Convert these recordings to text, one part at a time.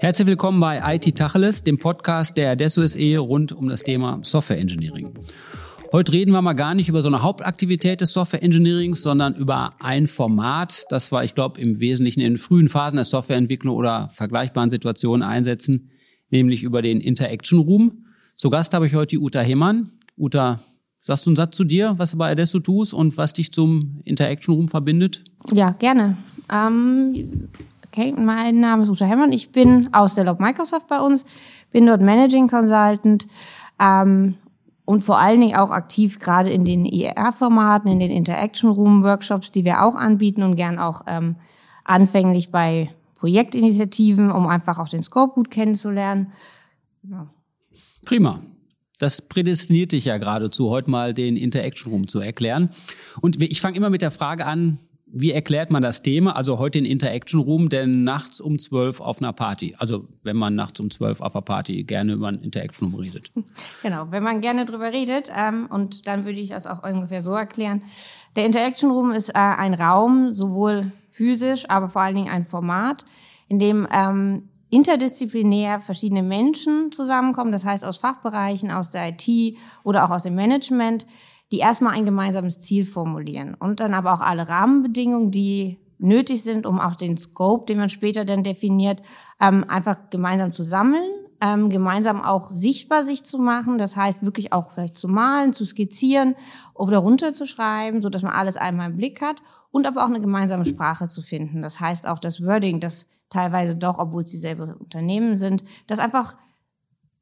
Herzlich willkommen bei IT Tacheles, dem Podcast der Adesso SE rund um das Thema Software Engineering. Heute reden wir mal gar nicht über so eine Hauptaktivität des Software Engineerings, sondern über ein Format, das wir, ich glaube, im Wesentlichen in frühen Phasen der Softwareentwicklung oder vergleichbaren Situationen einsetzen, nämlich über den Interaction Room. Zu Gast habe ich heute die Uta Hemann. Uta, sagst du einen Satz zu dir, was du bei Adesso tust und was dich zum Interaction Room verbindet? Ja, gerne. Ähm, okay, mein Name ist Uta Hemann. Ich bin aus der Log Microsoft bei uns, bin dort Managing Consultant ähm, und vor allen Dingen auch aktiv gerade in den IR-Formaten, in den Interaction Room Workshops, die wir auch anbieten und gern auch ähm, anfänglich bei Projektinitiativen, um einfach auch den Scope gut kennenzulernen. Genau. Prima. Das prädestiniert dich ja geradezu, heute mal den Interaction Room zu erklären. Und ich fange immer mit der Frage an, wie erklärt man das Thema? Also heute den Interaction Room, denn nachts um zwölf auf einer Party. Also wenn man nachts um zwölf auf einer Party gerne über einen Interaction Room redet. Genau, wenn man gerne drüber redet. Ähm, und dann würde ich das auch ungefähr so erklären. Der Interaction Room ist äh, ein Raum, sowohl physisch, aber vor allen Dingen ein Format, in dem ähm, interdisziplinär verschiedene Menschen zusammenkommen, das heißt aus Fachbereichen, aus der IT oder auch aus dem Management, die erstmal ein gemeinsames Ziel formulieren und dann aber auch alle Rahmenbedingungen, die nötig sind, um auch den Scope, den man später dann definiert, ähm, einfach gemeinsam zu sammeln, ähm, gemeinsam auch sichtbar sich zu machen, das heißt wirklich auch vielleicht zu malen, zu skizzieren oder runterzuschreiben, so dass man alles einmal im Blick hat und aber auch eine gemeinsame Sprache zu finden. Das heißt auch das Wording, das teilweise doch, obwohl sie selber Unternehmen sind, das einfach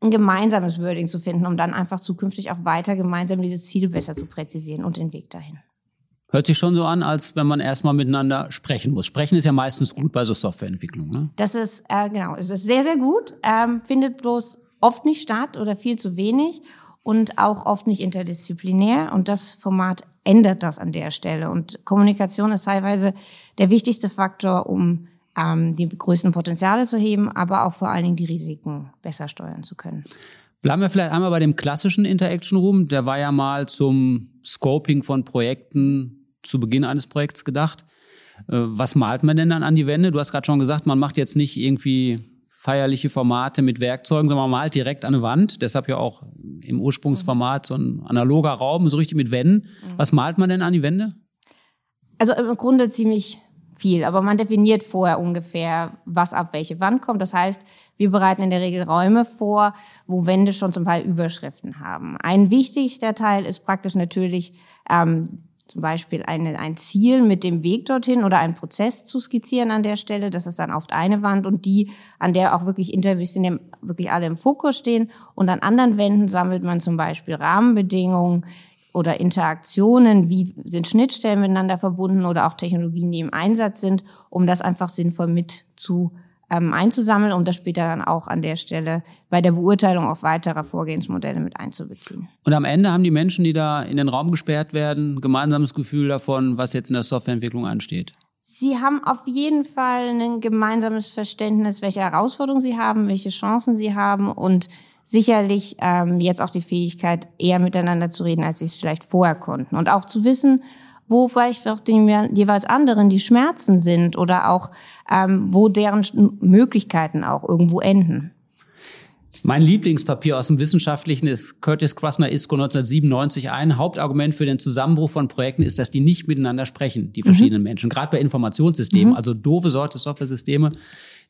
ein gemeinsames Wording zu finden, um dann einfach zukünftig auch weiter gemeinsam dieses Ziel besser zu präzisieren und den Weg dahin. Hört sich schon so an, als wenn man erstmal miteinander sprechen muss. Sprechen ist ja meistens gut bei so Softwareentwicklung. Ne? Das ist, äh, genau, es ist sehr, sehr gut, ähm, findet bloß oft nicht statt oder viel zu wenig und auch oft nicht interdisziplinär. Und das Format ändert das an der Stelle. Und Kommunikation ist teilweise der wichtigste Faktor, um ähm, die größten Potenziale zu heben, aber auch vor allen Dingen die Risiken besser steuern zu können. Bleiben wir vielleicht einmal bei dem klassischen Interaction Room. Der war ja mal zum Scoping von Projekten zu Beginn eines Projekts gedacht. Äh, was malt man denn dann an die Wände? Du hast gerade schon gesagt, man macht jetzt nicht irgendwie feierliche Formate mit Werkzeugen, sondern man malt direkt an eine Wand. Deshalb ja auch im Ursprungsformat so ein analoger Raum, so richtig mit Wänden. Mhm. Was malt man denn an die Wände? Also im Grunde ziemlich viel, aber man definiert vorher ungefähr, was ab welche Wand kommt. Das heißt, wir bereiten in der Regel Räume vor, wo Wände schon zum Teil Überschriften haben. Ein wichtigster Teil ist praktisch natürlich ähm, zum Beispiel eine, ein Ziel mit dem Weg dorthin oder einen Prozess zu skizzieren an der Stelle. Das ist dann oft eine Wand und die, an der auch wirklich Interviews in dem, wirklich alle im Fokus stehen. Und an anderen Wänden sammelt man zum Beispiel Rahmenbedingungen, oder Interaktionen, wie sind Schnittstellen miteinander verbunden oder auch Technologien, die im Einsatz sind, um das einfach sinnvoll mit zu ähm, einzusammeln, um das später dann auch an der Stelle bei der Beurteilung auch weiterer Vorgehensmodelle mit einzubeziehen. Und am Ende haben die Menschen, die da in den Raum gesperrt werden, gemeinsames Gefühl davon, was jetzt in der Softwareentwicklung ansteht. Sie haben auf jeden Fall ein gemeinsames Verständnis, welche Herausforderungen sie haben, welche Chancen sie haben und sicherlich ähm, jetzt auch die Fähigkeit, eher miteinander zu reden, als sie es vielleicht vorher konnten. Und auch zu wissen, wo vielleicht auch den jeweils anderen die Schmerzen sind oder auch ähm, wo deren Möglichkeiten auch irgendwo enden. Mein Lieblingspapier aus dem Wissenschaftlichen ist Curtis Krasner ISCO 1997. Ein Hauptargument für den Zusammenbruch von Projekten ist, dass die nicht miteinander sprechen, die verschiedenen mhm. Menschen. Gerade bei Informationssystemen, mhm. also doofe Sorte Software-Systeme,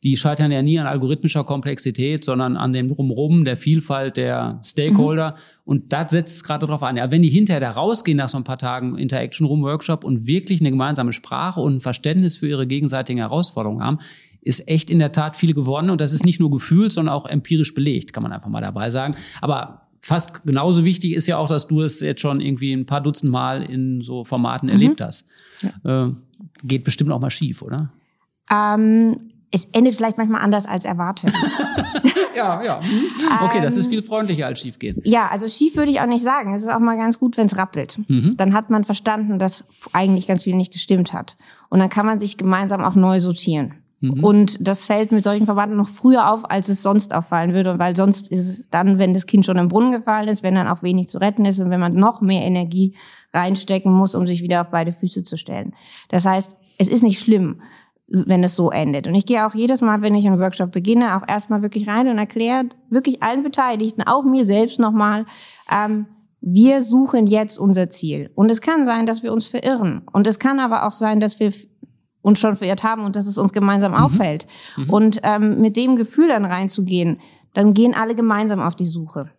die scheitern ja nie an algorithmischer Komplexität, sondern an dem Drumherum, der Vielfalt der Stakeholder. Mhm. Und da setzt es gerade drauf an. Ja, wenn die hinterher da rausgehen nach so ein paar Tagen Interaction Room Workshop und wirklich eine gemeinsame Sprache und ein Verständnis für ihre gegenseitigen Herausforderungen haben, ist echt in der Tat viel gewonnen. Und das ist nicht nur gefühlt, sondern auch empirisch belegt, kann man einfach mal dabei sagen. Aber fast genauso wichtig ist ja auch, dass du es jetzt schon irgendwie ein paar Dutzend Mal in so Formaten mhm. erlebt hast. Ja. Äh, geht bestimmt auch mal schief, oder? Ähm, es endet vielleicht manchmal anders als erwartet. ja, ja. Mhm. Okay, das ist ähm, viel freundlicher als schief geht. Ja, also schief würde ich auch nicht sagen. Es ist auch mal ganz gut, wenn es rappelt. Mhm. Dann hat man verstanden, dass eigentlich ganz viel nicht gestimmt hat. Und dann kann man sich gemeinsam auch neu sortieren. Mhm. Und das fällt mit solchen Verwandten noch früher auf, als es sonst auffallen würde, weil sonst ist es dann, wenn das Kind schon im Brunnen gefallen ist, wenn dann auch wenig zu retten ist und wenn man noch mehr Energie reinstecken muss, um sich wieder auf beide Füße zu stellen. Das heißt, es ist nicht schlimm, wenn es so endet. Und ich gehe auch jedes Mal, wenn ich einen Workshop beginne, auch erstmal wirklich rein und erkläre wirklich allen Beteiligten, auch mir selbst nochmal, ähm, wir suchen jetzt unser Ziel. Und es kann sein, dass wir uns verirren. Und es kann aber auch sein, dass wir uns schon verirrt haben und dass es uns gemeinsam mhm. auffällt. Mhm. Und ähm, mit dem Gefühl dann reinzugehen, dann gehen alle gemeinsam auf die Suche.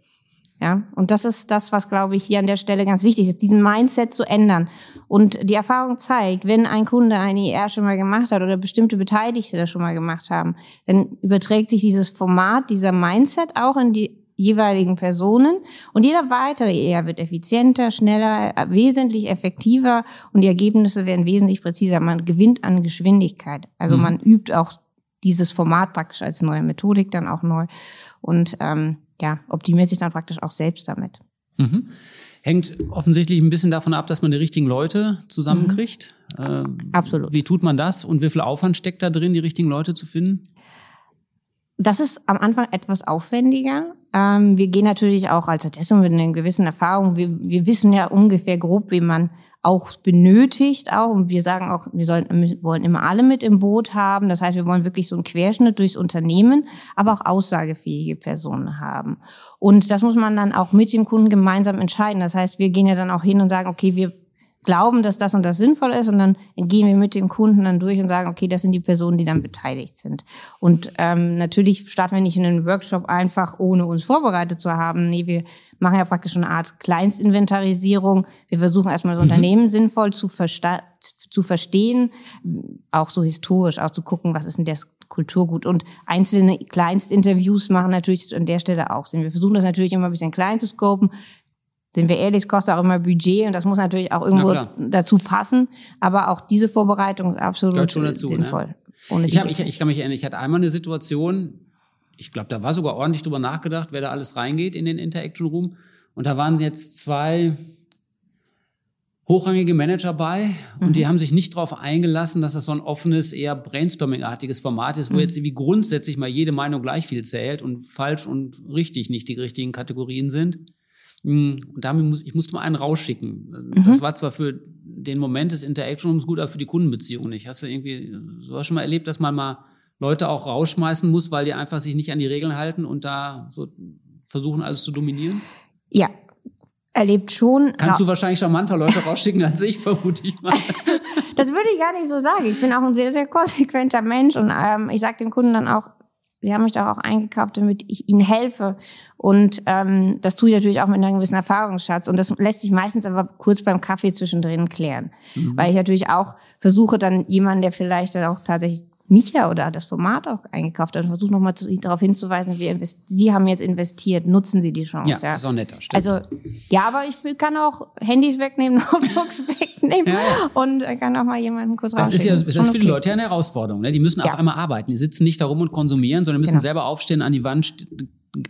Ja, und das ist das, was, glaube ich, hier an der Stelle ganz wichtig ist, diesen Mindset zu ändern. Und die Erfahrung zeigt, wenn ein Kunde eine IR schon mal gemacht hat oder bestimmte Beteiligte das schon mal gemacht haben, dann überträgt sich dieses Format, dieser Mindset auch in die jeweiligen Personen und jeder weitere eher wird effizienter, schneller, wesentlich effektiver und die Ergebnisse werden wesentlich präziser. Man gewinnt an Geschwindigkeit. Also mhm. man übt auch dieses Format praktisch als neue Methodik dann auch neu und ähm, ja, optimiert sich dann praktisch auch selbst damit. Mhm. Hängt offensichtlich ein bisschen davon ab, dass man die richtigen Leute zusammenkriegt. Mhm. Äh, Absolut. Wie tut man das und wie viel Aufwand steckt da drin, die richtigen Leute zu finden? Das ist am Anfang etwas aufwendiger. Ähm, wir gehen natürlich auch als Adesso mit einer gewissen Erfahrung. Wir, wir wissen ja ungefähr grob, wie man auch benötigt auch. Und wir sagen auch, wir, sollen, wollen immer alle mit im Boot haben. Das heißt, wir wollen wirklich so einen Querschnitt durchs Unternehmen, aber auch aussagefähige Personen haben. Und das muss man dann auch mit dem Kunden gemeinsam entscheiden. Das heißt, wir gehen ja dann auch hin und sagen, okay, wir glauben, dass das und das sinnvoll ist und dann gehen wir mit dem Kunden dann durch und sagen, okay, das sind die Personen, die dann beteiligt sind. Und ähm, natürlich starten wir nicht in einen Workshop einfach, ohne uns vorbereitet zu haben. Nee, wir machen ja praktisch eine Art Kleinstinventarisierung. Wir versuchen erstmal das mhm. Unternehmen sinnvoll zu, versta zu verstehen, auch so historisch, auch zu gucken, was ist denn das Kulturgut. Und einzelne Kleinstinterviews machen natürlich an der Stelle auch Sinn. Wir versuchen das natürlich immer ein bisschen klein zu scopen, sind wir ehrlich, es kostet auch immer Budget und das muss natürlich auch irgendwo dazu passen. Aber auch diese Vorbereitung ist absolut dazu, ne? sinnvoll. Ne? Ich, hab, ich, ich kann mich erinnern, ich hatte einmal eine Situation, ich glaube, da war sogar ordentlich drüber nachgedacht, wer da alles reingeht in den Interaction Room. Und da waren jetzt zwei hochrangige Manager bei und mhm. die haben sich nicht darauf eingelassen, dass das so ein offenes, eher Brainstorming-artiges Format ist, wo mhm. jetzt irgendwie grundsätzlich mal jede Meinung gleich viel zählt und falsch und richtig nicht die richtigen Kategorien sind. Hm, und damit muss, ich musste mal einen rausschicken. Mhm. Das war zwar für den Moment des Interaction Rooms gut, aber für die Kundenbeziehung nicht. Hast du irgendwie, so hast schon mal erlebt, dass man mal Leute auch rausschmeißen muss, weil die einfach sich nicht an die Regeln halten und da so versuchen, alles zu dominieren? Ja, erlebt schon. Kannst du wahrscheinlich charmanter Leute rausschicken als ich, vermute ich mal. das würde ich gar nicht so sagen. Ich bin auch ein sehr, sehr konsequenter Mensch und ähm, ich sage dem Kunden dann auch, Sie haben mich doch auch eingekauft, damit ich Ihnen helfe. Und ähm, das tue ich natürlich auch mit einem gewissen Erfahrungsschatz. Und das lässt sich meistens aber kurz beim Kaffee zwischendrin klären. Mhm. Weil ich natürlich auch versuche, dann jemanden, der vielleicht dann auch tatsächlich mich ja oder das Format auch eingekauft hat und versuche nochmal darauf hinzuweisen, wir Sie haben jetzt investiert, nutzen Sie die Chance. Ja, ja. ist auch netter. Stimmt. Also, ja, aber ich kann auch Handys wegnehmen, Notebooks wegnehmen ja, ja. und kann auch mal jemanden kurz Das ist ja, das ist für die Leute ja eine Herausforderung. Ne? Die müssen auf einmal arbeiten. Die sitzen nicht da rum und konsumieren, sondern müssen genau. selber aufstehen, an die Wand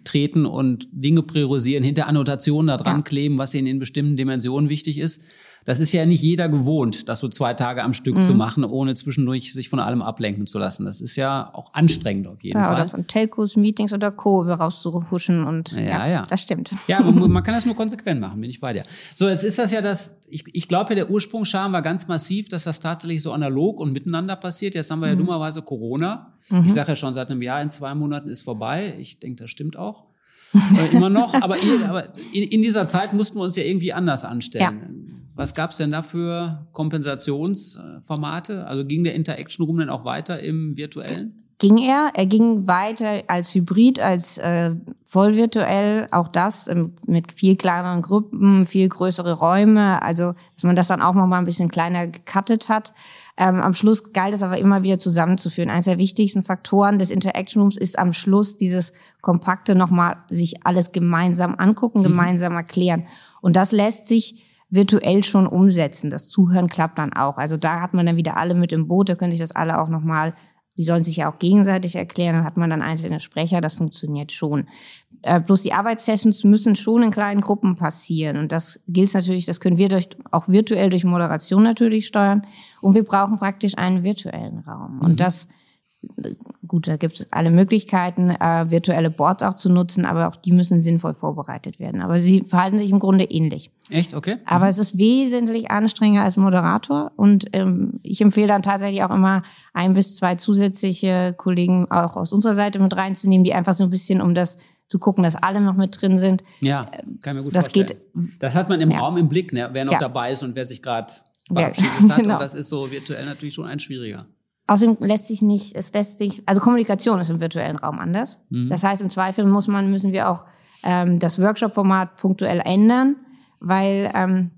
treten und Dinge priorisieren, hinter Annotationen da dran kleben, was ihnen in bestimmten Dimensionen wichtig ist. Das ist ja nicht jeder gewohnt, das so zwei Tage am Stück mhm. zu machen, ohne zwischendurch sich von allem ablenken zu lassen. Das ist ja auch anstrengend auf jeden ja, Fall. Oder von Telcos, Meetings oder Co. rauszuhuschen und ja, ja, ja. das stimmt. Ja, man, man, kann das nur konsequent machen, bin ich bei dir. So, jetzt ist das ja das, ich, ich glaube ja, der Ursprungsscham war ganz massiv, dass das tatsächlich so analog und miteinander passiert. Jetzt haben wir mhm. ja dummerweise Corona. Mhm. Ich sage ja schon seit einem Jahr, in zwei Monaten ist vorbei. Ich denke, das stimmt auch. äh, immer noch, aber, aber in, in, dieser Zeit mussten wir uns ja irgendwie anders anstellen. Ja. Was gab es denn da für Kompensationsformate? Also ging der Interaction Room denn auch weiter im virtuellen? Ging er. Er ging weiter als Hybrid, als äh, voll virtuell. Auch das ähm, mit viel kleineren Gruppen, viel größere Räume. Also, dass man das dann auch noch mal ein bisschen kleiner gecuttet hat. Ähm, am Schluss galt es aber immer wieder zusammenzuführen. Eines der wichtigsten Faktoren des Interaction Rooms ist am Schluss dieses kompakte nochmal sich alles gemeinsam angucken, mhm. gemeinsam erklären. Und das lässt sich virtuell schon umsetzen. Das Zuhören klappt dann auch. Also da hat man dann wieder alle mit im Boot, da können sich das alle auch nochmal, die sollen sich ja auch gegenseitig erklären, dann hat man dann einzelne Sprecher, das funktioniert schon. Äh, bloß die Arbeitssessions müssen schon in kleinen Gruppen passieren. Und das gilt natürlich, das können wir durch, auch virtuell durch Moderation natürlich steuern. Und wir brauchen praktisch einen virtuellen Raum. Und mhm. das gut, da gibt es alle Möglichkeiten, äh, virtuelle Boards auch zu nutzen, aber auch die müssen sinnvoll vorbereitet werden. Aber sie verhalten sich im Grunde ähnlich. Echt? Okay. Aber mhm. es ist wesentlich anstrengender als Moderator und ähm, ich empfehle dann tatsächlich auch immer ein bis zwei zusätzliche Kollegen auch aus unserer Seite mit reinzunehmen, die einfach so ein bisschen um das zu gucken, dass alle noch mit drin sind. Ja, kann mir gut das vorstellen. Geht, das hat man im ja. Raum im Blick, ne? wer noch ja. dabei ist und wer sich gerade verabschiedet ja, hat. Genau. Und das ist so virtuell natürlich schon ein schwieriger. Außerdem lässt sich nicht, es lässt sich, also Kommunikation ist im virtuellen Raum anders. Mhm. Das heißt, im Zweifel muss man, müssen wir auch ähm, das Workshop-Format punktuell ändern, weil ähm,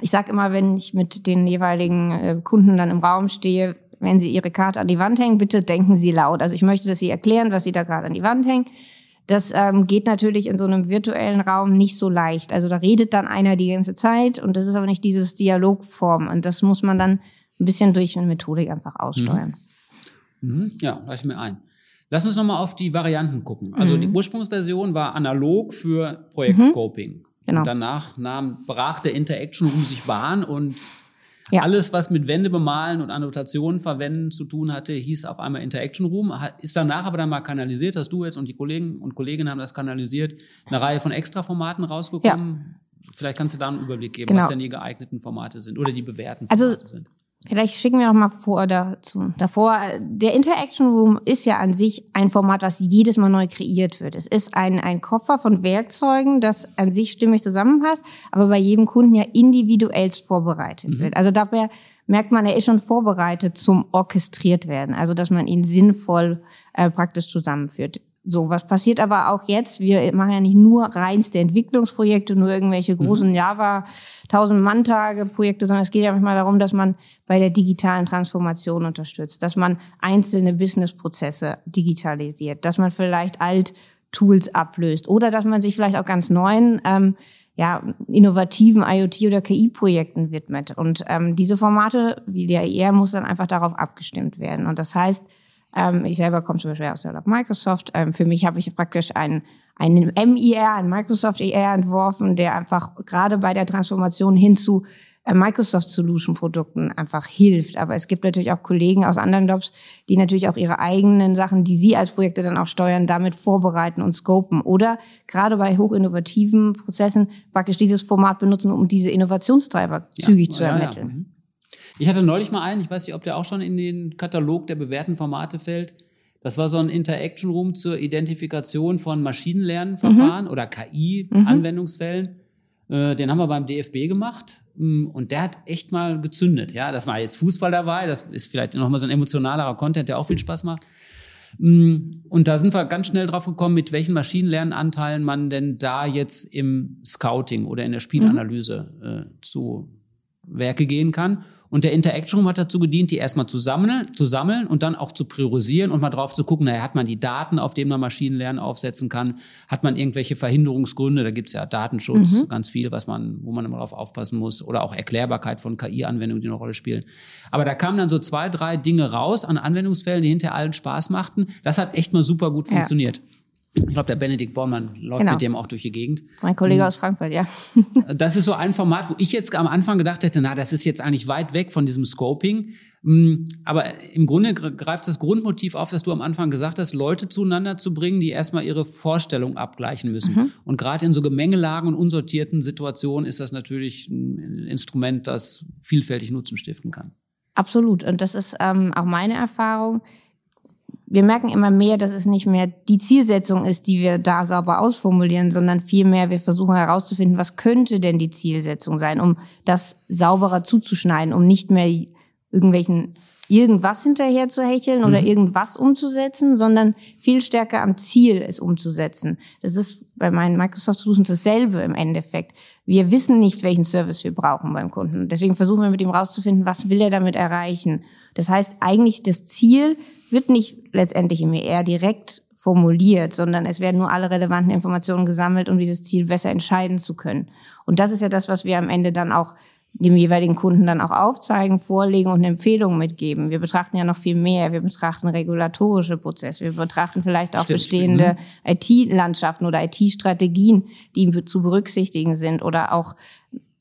ich sage immer, wenn ich mit den jeweiligen äh, Kunden dann im Raum stehe, wenn sie ihre Karte an die Wand hängen, bitte denken Sie laut. Also ich möchte, dass Sie erklären, was Sie da gerade an die Wand hängen. Das ähm, geht natürlich in so einem virtuellen Raum nicht so leicht. Also da redet dann einer die ganze Zeit und das ist aber nicht dieses Dialogform. Und das muss man dann ein bisschen durch eine Methodik einfach aussteuern. Mhm. Mhm. Ja, reicht mir ein. Lass uns nochmal auf die Varianten gucken. Also mhm. die Ursprungsversion war analog für Projektscoping. Mhm. Genau. Und danach nahm, brach der Interaction Room sich Bahn und ja. alles, was mit Wände bemalen und Annotationen verwenden zu tun hatte, hieß auf einmal Interaction Room. Ist danach aber dann mal kanalisiert, hast du jetzt und die Kollegen und Kolleginnen haben das kanalisiert, eine Reihe von Extraformaten rausgekommen. Ja. Vielleicht kannst du da einen Überblick geben, genau. was denn die geeigneten Formate sind oder die bewährten also, Formate also, sind. Vielleicht schicken wir noch mal vor dazu. Davor, der Interaction Room ist ja an sich ein Format, was jedes Mal neu kreiert wird. Es ist ein, ein Koffer von Werkzeugen, das an sich stimmig zusammenpasst, aber bei jedem Kunden ja individuell vorbereitet mhm. wird. Also dabei merkt man, er ist schon vorbereitet zum orchestriert werden. Also dass man ihn sinnvoll äh, praktisch zusammenführt. So, was passiert aber auch jetzt? Wir machen ja nicht nur reinste Entwicklungsprojekte, nur irgendwelche mhm. großen mhm. Java 1000 Mann-Tage Projekte, sondern es geht ja manchmal darum, dass man bei der digitalen Transformation unterstützt, dass man einzelne Businessprozesse digitalisiert, dass man vielleicht alt Tools ablöst oder dass man sich vielleicht auch ganz neuen ähm, ja, innovativen IoT- oder KI-Projekten widmet. Und ähm, diese Formate, wie der IR, muss dann einfach darauf abgestimmt werden. Und das heißt, ähm, ich selber komme zum Beispiel aus der Microsoft. Ähm, für mich habe ich praktisch einen, einen MIR, einen Microsoft IR entworfen, der einfach gerade bei der Transformation hin zu äh, Microsoft Solution Produkten einfach hilft. Aber es gibt natürlich auch Kollegen aus anderen Jobs, die natürlich auch ihre eigenen Sachen, die sie als Projekte dann auch steuern, damit vorbereiten und scopen. Oder gerade bei hochinnovativen Prozessen praktisch dieses Format benutzen, um diese Innovationstreiber ja, zügig zu ermitteln. Ja, ja. Ich hatte neulich mal einen, ich weiß nicht, ob der auch schon in den Katalog der bewährten Formate fällt. Das war so ein Interaction Room zur Identifikation von Maschinenlernverfahren mhm. oder KI-Anwendungsfällen. Mhm. Äh, den haben wir beim DFB gemacht. Mm, und der hat echt mal gezündet. Ja, das war jetzt Fußball dabei. Das ist vielleicht nochmal so ein emotionalerer Content, der auch viel Spaß macht. Mm, und da sind wir ganz schnell drauf gekommen, mit welchen Maschinenlernanteilen man denn da jetzt im Scouting oder in der Spielanalyse mhm. äh, zu Werke gehen kann. Und der Interaction Room hat dazu gedient, die erstmal zu sammeln, zu sammeln und dann auch zu priorisieren und mal drauf zu gucken, naja, hat man die Daten, auf denen man Maschinenlernen aufsetzen kann? Hat man irgendwelche Verhinderungsgründe? Da gibt's ja Datenschutz, mhm. ganz viel, was man, wo man immer drauf aufpassen muss. Oder auch Erklärbarkeit von KI-Anwendungen, die eine Rolle spielen. Aber da kamen dann so zwei, drei Dinge raus an Anwendungsfällen, die hinter allen Spaß machten. Das hat echt mal super gut funktioniert. Ich glaube, der Benedikt Bormann läuft genau. mit dem auch durch die Gegend. Mein Kollege hm. aus Frankfurt, ja. das ist so ein Format, wo ich jetzt am Anfang gedacht hätte, na, das ist jetzt eigentlich weit weg von diesem Scoping. Hm, aber im Grunde greift das Grundmotiv auf, dass du am Anfang gesagt hast, Leute zueinander zu bringen, die erstmal ihre Vorstellung abgleichen müssen. Mhm. Und gerade in so Gemengelagen und unsortierten Situationen ist das natürlich ein Instrument, das vielfältig Nutzen stiften kann. Absolut. Und das ist ähm, auch meine Erfahrung wir merken immer mehr, dass es nicht mehr die Zielsetzung ist, die wir da sauber ausformulieren, sondern vielmehr wir versuchen herauszufinden, was könnte denn die Zielsetzung sein, um das sauberer zuzuschneiden, um nicht mehr irgendwelchen irgendwas hinterher zu hecheln oder mhm. irgendwas umzusetzen, sondern viel stärker am Ziel es umzusetzen. Das ist bei meinen Microsoft Solutions dasselbe im Endeffekt. Wir wissen nicht, welchen Service wir brauchen beim Kunden. Deswegen versuchen wir mit ihm rauszufinden, was will er damit erreichen. Das heißt, eigentlich das Ziel wird nicht letztendlich im ER direkt formuliert, sondern es werden nur alle relevanten Informationen gesammelt, um dieses Ziel besser entscheiden zu können. Und das ist ja das, was wir am Ende dann auch dem jeweiligen Kunden dann auch aufzeigen, vorlegen und eine Empfehlung mitgeben. Wir betrachten ja noch viel mehr. Wir betrachten regulatorische Prozesse. Wir betrachten vielleicht auch Stimmt. bestehende mhm. IT-Landschaften oder IT-Strategien, die zu berücksichtigen sind oder auch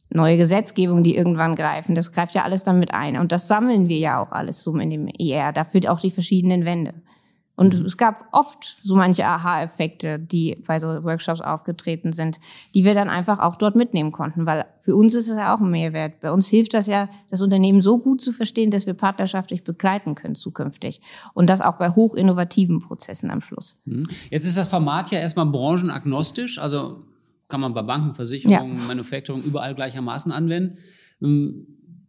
neue Gesetzgebung, die irgendwann greifen. Das greift ja alles damit ein. Und das sammeln wir ja auch alles so in dem ER. Dafür auch die verschiedenen Wände. Und mhm. es gab oft so manche Aha-Effekte, die bei so Workshops aufgetreten sind, die wir dann einfach auch dort mitnehmen konnten, weil für uns ist es ja auch ein Mehrwert. Bei uns hilft das ja, das Unternehmen so gut zu verstehen, dass wir partnerschaftlich begleiten können zukünftig. Und das auch bei hochinnovativen Prozessen am Schluss. Mhm. Jetzt ist das Format ja erstmal branchenagnostisch, also kann man bei Banken, Versicherungen, ja. Manufacturing überall gleichermaßen anwenden. Ähm,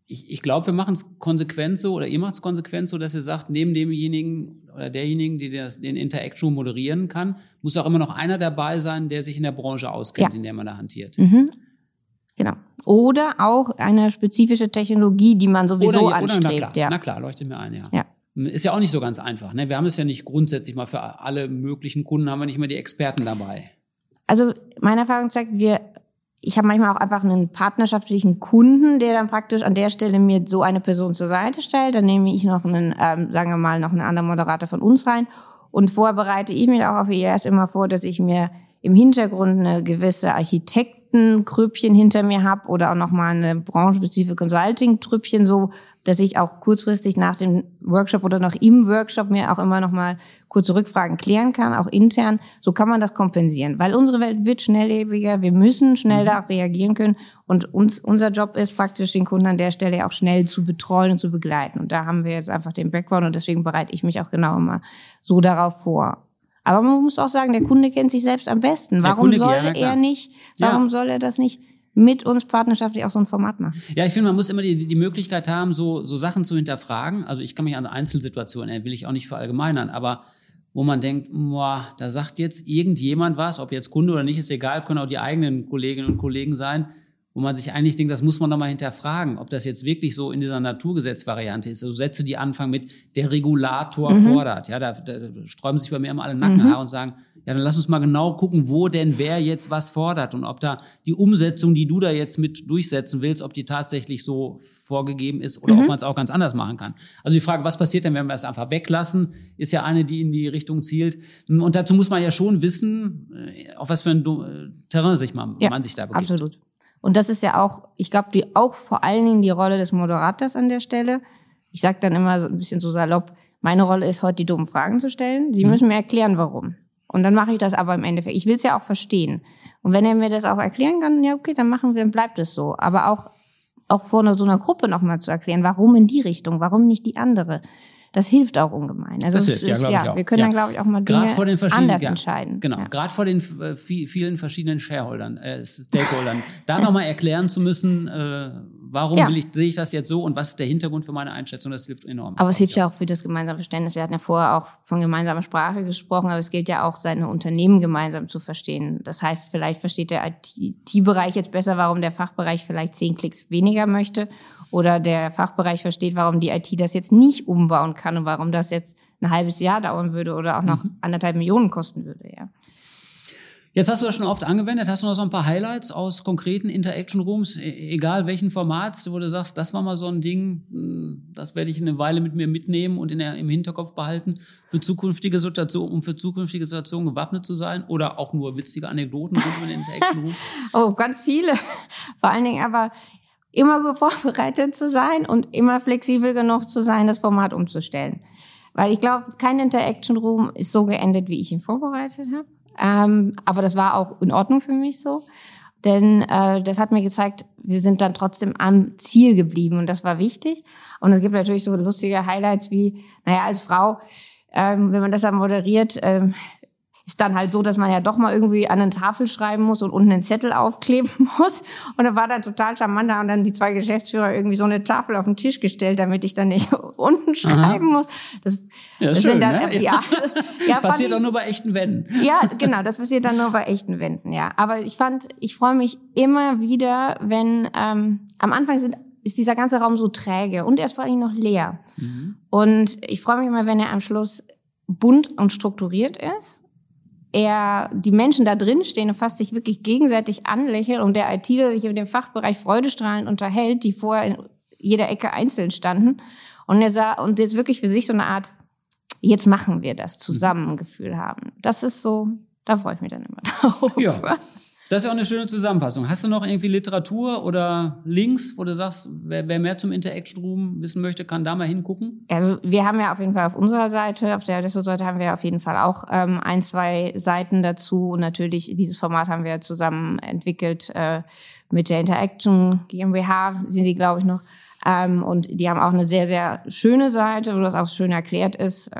ich, ich glaube, wir machen es konsequent so oder ihr macht es konsequent so, dass ihr sagt, neben demjenigen oder derjenigen, die das, den Interaction moderieren kann, muss auch immer noch einer dabei sein, der sich in der Branche auskennt, ja. in der man da hantiert. Mhm. Genau. Oder auch eine spezifische Technologie, die man sowieso oder, anstrebt. Oder, na, klar, ja. na klar, leuchtet mir ein, ja. ja. Ist ja auch nicht so ganz einfach. Ne? Wir haben es ja nicht grundsätzlich mal für alle möglichen Kunden, haben wir nicht mehr die Experten dabei. Also meine Erfahrung zeigt, wir ich habe manchmal auch einfach einen partnerschaftlichen Kunden, der dann praktisch an der Stelle mir so eine Person zur Seite stellt. Dann nehme ich noch einen, ähm, sagen wir mal, noch einen anderen Moderator von uns rein. Und vorher bereite ich mich auch auf ERS immer vor, dass ich mir im Hintergrund eine gewisse Architektengrüppchen hinter mir habe oder auch nochmal eine branchenspezifische Consulting-Trüppchen, so dass ich auch kurzfristig nach dem Workshop oder noch im Workshop mir auch immer nochmal kurze Rückfragen klären kann, auch intern. So kann man das kompensieren, weil unsere Welt wird schnelllebiger, wir müssen schnell mhm. da reagieren können und uns, unser Job ist praktisch, den Kunden an der Stelle auch schnell zu betreuen und zu begleiten. Und da haben wir jetzt einfach den Background und deswegen bereite ich mich auch genau immer so darauf vor. Aber man muss auch sagen, der Kunde kennt sich selbst am besten. Warum soll er nicht, warum ja. soll er das nicht mit uns partnerschaftlich auch so ein Format machen. Ja, ich finde, man muss immer die, die Möglichkeit haben, so, so Sachen zu hinterfragen. Also ich kann mich an Einzelsituationen erinnern, will ich auch nicht verallgemeinern, aber wo man denkt, boah, da sagt jetzt irgendjemand was, ob jetzt Kunde oder nicht, ist egal, können auch die eigenen Kolleginnen und Kollegen sein, wo man sich eigentlich denkt, das muss man doch mal hinterfragen, ob das jetzt wirklich so in dieser Naturgesetzvariante ist. So Sätze, die anfangen mit der Regulator mhm. fordert. Ja, da, da sträuben sich bei mir immer alle Nackenhaare mhm. und sagen, ja, dann lass uns mal genau gucken, wo denn wer jetzt was fordert und ob da die Umsetzung, die du da jetzt mit durchsetzen willst, ob die tatsächlich so vorgegeben ist oder mhm. ob man es auch ganz anders machen kann. Also die Frage, was passiert denn, wenn wir es einfach weglassen, ist ja eine, die in die Richtung zielt. Und dazu muss man ja schon wissen, äh, auf was für ein äh, Terrain sich man, ja, man sich da begibt. Absolut. Und das ist ja auch, ich glaube, die auch vor allen Dingen die Rolle des Moderators an der Stelle. Ich sage dann immer so ein bisschen so salopp, meine Rolle ist heute, die dummen Fragen zu stellen. Sie mhm. müssen mir erklären, warum. Und dann mache ich das aber im Endeffekt. Ich will es ja auch verstehen. Und wenn er mir das auch erklären kann, ja, okay, dann machen wir, dann bleibt es so. Aber auch, auch vor so einer Gruppe nochmal zu erklären, warum in die Richtung, warum nicht die andere. Das hilft auch ungemein. Also das hilft, ist, ja, ja wir können ja. dann, glaube ich, auch mal Dinge vor den anders ja, entscheiden. Genau, gerade vor den äh, vielen verschiedenen Shareholdern, äh, Stakeholdern, da nochmal erklären zu müssen, äh, warum ja. will ich, sehe ich das jetzt so und was ist der Hintergrund für meine Einschätzung, das hilft enorm. Aber es hilft ja auch für das gemeinsame Verständnis. Wir hatten ja vorher auch von gemeinsamer Sprache gesprochen, aber es gilt ja auch, seine Unternehmen gemeinsam zu verstehen. Das heißt, vielleicht versteht der IT-Bereich jetzt besser, warum der Fachbereich vielleicht zehn Klicks weniger möchte oder der Fachbereich versteht, warum die IT das jetzt nicht umbauen kann und warum das jetzt ein halbes Jahr dauern würde oder auch noch mhm. anderthalb Millionen kosten würde, ja. Jetzt hast du das schon oft angewendet. Hast du noch so ein paar Highlights aus konkreten Interaction Rooms, e-, egal welchen Formats, wo du sagst, das war mal so ein Ding, hm, das werde ich eine Weile mit mir mitnehmen und in der, im Hinterkopf behalten, für zukünftige Situationen, um für zukünftige Situationen gewappnet zu sein? Oder auch nur witzige Anekdoten rund um den Interaction Room? oh, ganz viele. Vor allen Dingen aber immer gut vorbereitet zu sein und immer flexibel genug zu sein, das Format umzustellen. Weil ich glaube, kein Interaction Room ist so geendet, wie ich ihn vorbereitet habe. Ähm, aber das war auch in Ordnung für mich so. Denn äh, das hat mir gezeigt, wir sind dann trotzdem am Ziel geblieben und das war wichtig. Und es gibt natürlich so lustige Highlights wie, naja, als Frau, ähm, wenn man das dann moderiert, ähm, ist dann halt so, dass man ja doch mal irgendwie an eine Tafel schreiben muss und unten einen Zettel aufkleben muss. Und da war dann total charmant, da haben dann die zwei Geschäftsführer irgendwie so eine Tafel auf den Tisch gestellt, damit ich dann nicht unten schreiben Aha. muss. Das, ja, das schön, dann, ne? ja, ja, ja passiert auch nur bei echten Wänden. Ja, genau, das passiert dann nur bei echten Wänden, ja. Aber ich fand, ich freue mich immer wieder, wenn ähm, am Anfang sind ist dieser ganze Raum so träge und er ist vor allem noch leer. Mhm. Und ich freue mich immer, wenn er am Schluss bunt und strukturiert ist er die Menschen da drin stehen und fast sich wirklich gegenseitig anlächeln und der ITler sich über den Fachbereich freudestrahlend unterhält, die vorher in jeder Ecke einzeln standen. Und er sah, und jetzt wirklich für sich so eine Art, jetzt machen wir das zusammen Gefühl haben. Das ist so, da freue ich mich dann immer drauf. Ja. Das ist ja auch eine schöne Zusammenfassung. Hast du noch irgendwie Literatur oder Links, wo du sagst, wer, wer mehr zum Interaction Room wissen möchte, kann da mal hingucken? Also wir haben ja auf jeden Fall auf unserer Seite, auf der Adesso-Seite haben wir auf jeden Fall auch ähm, ein, zwei Seiten dazu. Und natürlich, dieses Format haben wir zusammen entwickelt äh, mit der Interaction GmbH, sind die, glaube ich, noch. Ähm, und die haben auch eine sehr, sehr schöne Seite, wo das auch schön erklärt ist.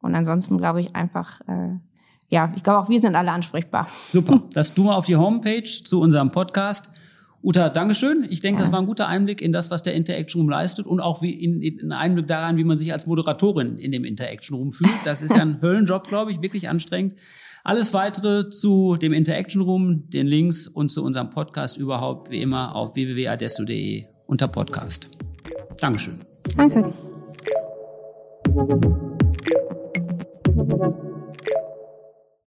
Und ansonsten glaube ich einfach, äh, ja, ich glaube auch wir sind alle ansprechbar. Super. Das du mal auf die Homepage zu unserem Podcast. Uta, Dankeschön. Ich denke, ja. das war ein guter Einblick in das, was der Interaction Room leistet und auch wie in, in Einblick daran, wie man sich als Moderatorin in dem Interaction Room fühlt. Das ist ja ein Höllenjob, glaube ich, wirklich anstrengend. Alles weitere zu dem Interaction Room, den Links und zu unserem Podcast überhaupt wie immer auf www.adesso.de unter Podcast. Dankeschön. Danke.